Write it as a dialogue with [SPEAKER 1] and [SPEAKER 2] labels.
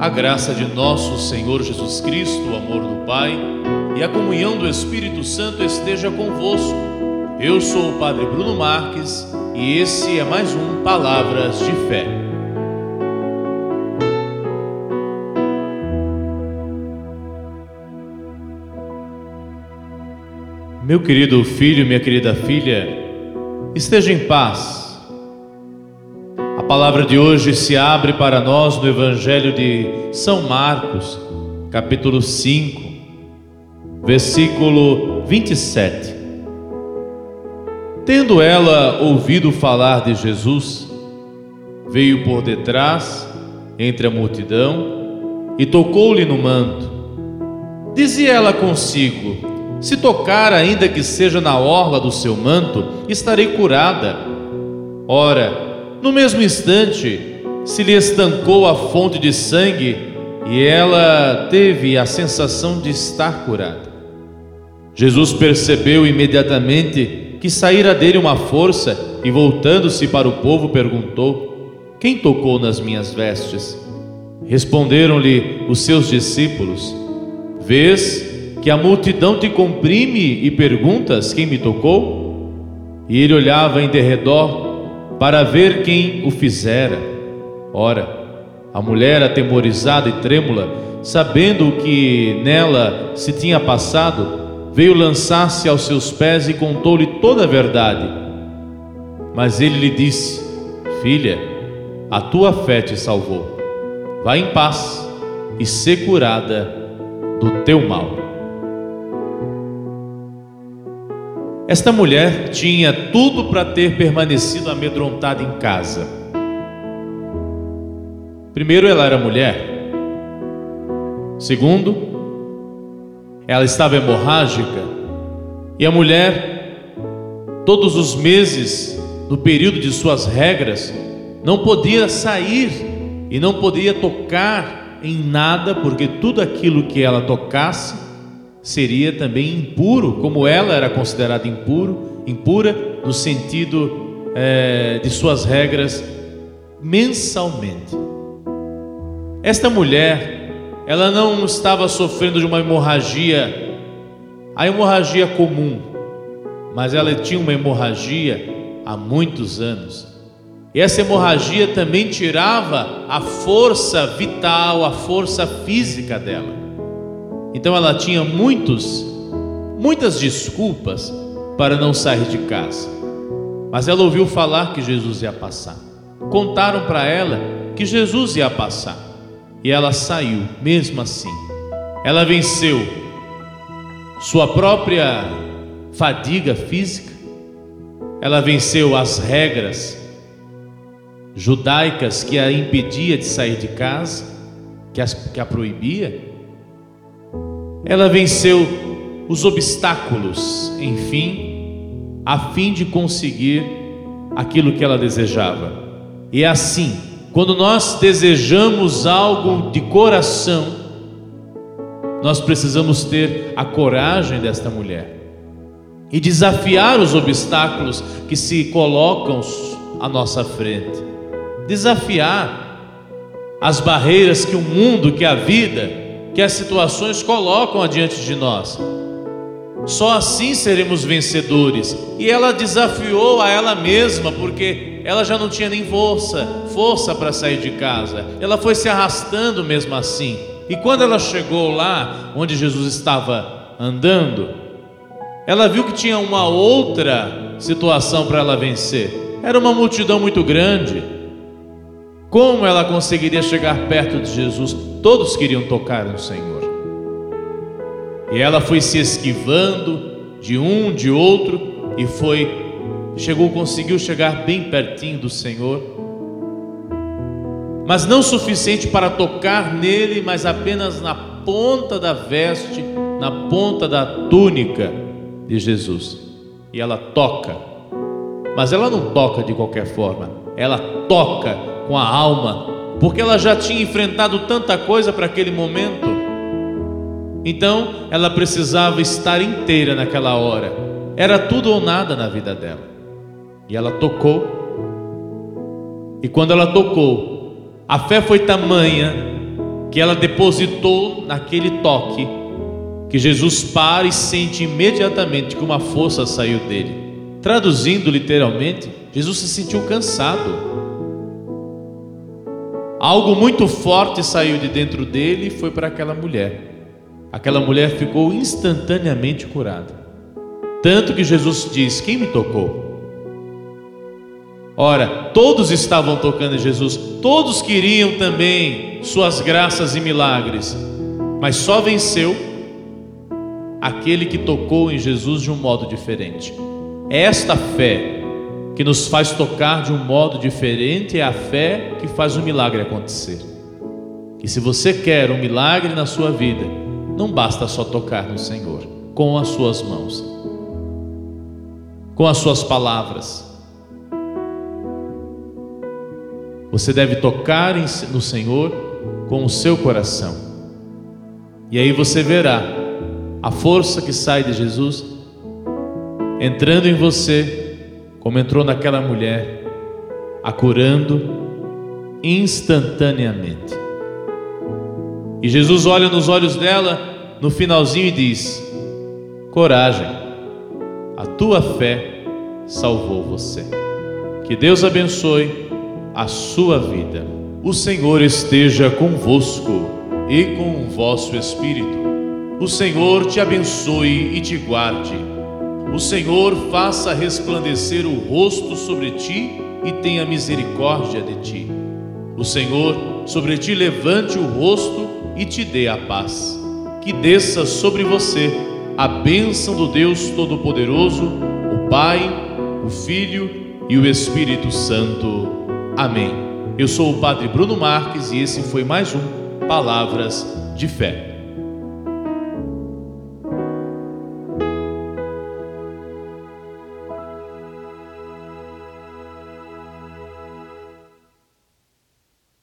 [SPEAKER 1] A graça de nosso Senhor Jesus Cristo, o amor do Pai e a comunhão do Espírito Santo esteja convosco. Eu sou o Padre Bruno Marques e esse é mais um Palavras de Fé. Meu querido filho, minha querida filha, esteja em paz palavra de hoje se abre para nós no Evangelho de São Marcos, capítulo 5, versículo 27. Tendo ela ouvido falar de Jesus, veio por detrás, entre a multidão, e tocou-lhe no manto. Dizia ela consigo: Se tocar, ainda que seja na orla do seu manto, estarei curada. Ora, no mesmo instante, se lhe estancou a fonte de sangue e ela teve a sensação de estar curada. Jesus percebeu imediatamente que saíra dele uma força e, voltando-se para o povo, perguntou: Quem tocou nas minhas vestes? Responderam-lhe os seus discípulos: Vês que a multidão te comprime e perguntas: Quem me tocou? E ele olhava em derredor para ver quem o fizera. Ora, a mulher, atemorizada e trêmula, sabendo o que nela se tinha passado, veio lançar-se aos seus pés e contou-lhe toda a verdade. Mas ele lhe disse: Filha, a tua fé te salvou. Vá em paz e ser curada do teu mal. Esta mulher tinha tudo para ter permanecido amedrontada em casa. Primeiro, ela era mulher. Segundo, ela estava hemorrágica. E a mulher, todos os meses, no período de suas regras, não podia sair e não podia tocar em nada, porque tudo aquilo que ela tocasse seria também impuro, como ela era considerada impuro, impura no sentido é, de suas regras mensalmente. Esta mulher, ela não estava sofrendo de uma hemorragia, a hemorragia comum, mas ela tinha uma hemorragia há muitos anos. E essa hemorragia também tirava a força vital, a força física dela. Então ela tinha muitos, muitas desculpas para não sair de casa. Mas ela ouviu falar que Jesus ia passar. Contaram para ela que Jesus ia passar. E ela saiu, mesmo assim. Ela venceu sua própria fadiga física. Ela venceu as regras judaicas que a impedia de sair de casa, que, as, que a proibia ela venceu os obstáculos, enfim, a fim de conseguir aquilo que ela desejava. E é assim, quando nós desejamos algo de coração, nós precisamos ter a coragem desta mulher e desafiar os obstáculos que se colocam à nossa frente. Desafiar as barreiras que o mundo, que a vida que as situações colocam adiante de nós. Só assim seremos vencedores. E ela desafiou a ela mesma, porque ela já não tinha nem força, força para sair de casa. Ela foi se arrastando mesmo assim. E quando ela chegou lá onde Jesus estava andando, ela viu que tinha uma outra situação para ela vencer. Era uma multidão muito grande. Como ela conseguiria chegar perto de Jesus? Todos queriam tocar no Senhor. E ela foi se esquivando de um, de outro, e foi, chegou, conseguiu chegar bem pertinho do Senhor. Mas não suficiente para tocar nele, mas apenas na ponta da veste, na ponta da túnica de Jesus. E ela toca, mas ela não toca de qualquer forma, ela toca com a alma, porque ela já tinha enfrentado tanta coisa para aquele momento. Então, ela precisava estar inteira naquela hora. Era tudo ou nada na vida dela. E ela tocou. E quando ela tocou, a fé foi tamanha que ela depositou naquele toque, que Jesus para e sente imediatamente que uma força saiu dele. Traduzindo literalmente, Jesus se sentiu cansado. Algo muito forte saiu de dentro dele e foi para aquela mulher. Aquela mulher ficou instantaneamente curada. Tanto que Jesus diz: Quem me tocou? Ora, todos estavam tocando em Jesus, todos queriam também suas graças e milagres, mas só venceu aquele que tocou em Jesus de um modo diferente. Esta fé que nos faz tocar de um modo diferente, é a fé que faz o milagre acontecer. E se você quer um milagre na sua vida, não basta só tocar no Senhor com as suas mãos, com as suas palavras Você deve tocar no Senhor com o seu coração. E aí você verá a força que sai de Jesus entrando em você, como entrou naquela mulher, a curando instantaneamente. E Jesus olha nos olhos dela no finalzinho e diz: Coragem, a tua fé salvou você. Que Deus abençoe a sua vida. O Senhor esteja convosco e com o vosso espírito. O Senhor te abençoe e te guarde. O Senhor faça resplandecer o rosto sobre ti e tenha misericórdia de ti. O Senhor sobre ti levante o rosto e te dê a paz. Que desça sobre você a bênção do Deus Todo-Poderoso, o Pai, o Filho e o Espírito Santo. Amém. Eu sou o Padre Bruno Marques e esse foi mais um Palavras de Fé.